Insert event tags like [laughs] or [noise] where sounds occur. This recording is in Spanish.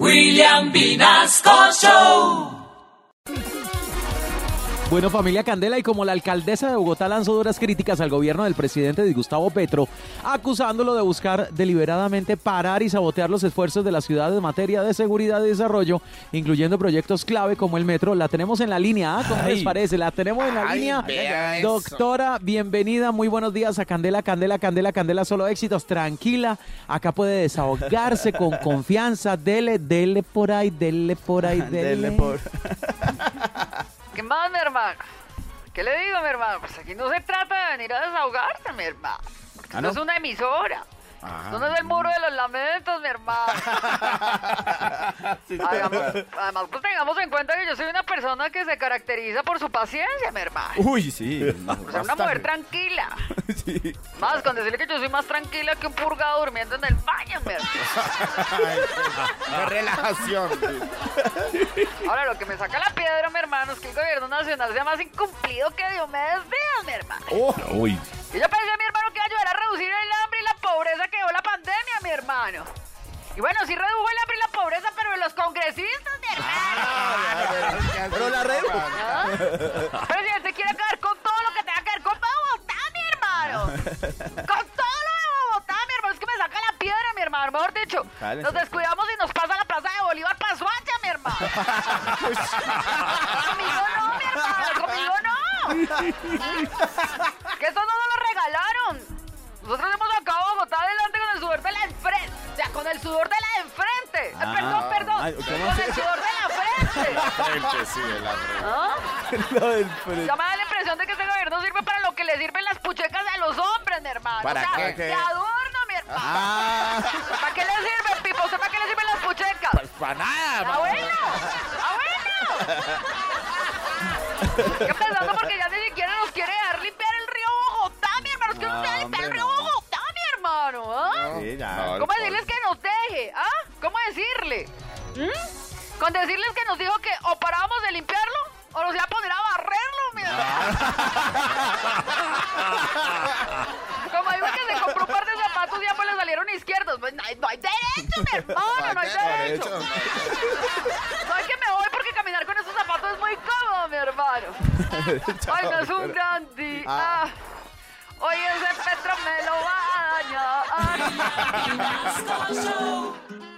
William Vinasco Show. Bueno, familia Candela, y como la alcaldesa de Bogotá lanzó duras críticas al gobierno del presidente Gustavo Petro, acusándolo de buscar deliberadamente parar y sabotear los esfuerzos de la ciudad en materia de seguridad y desarrollo, incluyendo proyectos clave como el metro, la tenemos en la línea, ¿ah? ¿Cómo les parece? La tenemos en la Ay, línea. eso. Doctora, bienvenida, muy buenos días a Candela, Candela, Candela, Candela, solo éxitos, tranquila, acá puede desahogarse con confianza, dele, dele por ahí, dele por ahí, [laughs] dele. Dele por. ¿Qué más, mi hermano? ¿Qué le digo, mi hermano? Pues aquí no se trata de venir a desahogarse, mi hermano. Porque ¿Ah, esto no? es una emisora. Esto no es el muro de los lamentos, mi hermano. [laughs] Además, además, pues tengamos en cuenta que yo soy una persona que se caracteriza por su paciencia, mi hermano. Uy, sí. O sea, una mujer tranquila. [laughs] Sí. Más, con decirle que yo soy más tranquila que un purgado durmiendo en el baño, mi hermano. Qué relajación. [laughs] Ahora, lo que me saca la piedra, mi hermano, es que el gobierno nacional sea más incumplido que Diomedes Díaz, mi hermano. Oh, uy. Y yo mi hermano. Y bueno, sí redujo el hambre y la pobreza, pero los congresistas, mi hermano. Pero la redu. ¿Ah? [laughs] Presidente quiere acabar con todo lo que tenga que ver con Bogotá, mi hermano. Con todo lo de Bogotá, mi hermano. Es que me saca la piedra, mi hermano. Mejor dicho, nos descuidamos y nos pasa la plaza de Bolívar para Suacha, mi hermano. [laughs] conmigo no, mi hermano. Conmigo no [laughs] sudor de la de enfrente. Eh, Ah, perdón, perdón. ay, ¿cómo con el sudor de la frente. ¿Ah? Lo [laughs] del frente. Ya me da la impresión de que este gobierno sirve para lo que le sirven las puchecas a los hombres, mi hermano. ¿Para o sea, qué? de adorno, mi hermano. Ah, ¿Para qué le sirven, Pipo? ¿Usted para qué le sirven las puchecas? pues para nada. ¡Ah, bueno! ¡Ah, bueno! ¿Qué pensando? Porque ya ni siquiera nos quiere dejar limpiar el río Bogotá, mi hermano. Es que no No, se limpiar el río. Bogotá, mi hermano. ¿ah? Sí, ya. ¿Cómo decirles que deje? ¿Ah? ¿Cómo decirle? ¿Mm? Con decirles que nos dijo que o parábamos de limpiarlo o nos iba a poner a barrerlo, mi hermano. [laughs] Como digo que se compró un par de zapatos y ya pues le salieron izquierdos. Pues no hay, no hay derecho, mi hermano, no hay [laughs] derecho. [laughs] No hay que me voy porque caminar con esos zapatos es muy cómodo, mi hermano. Ay, no es un dandy. Ah. Hoy ese Petro me lo ナスコショー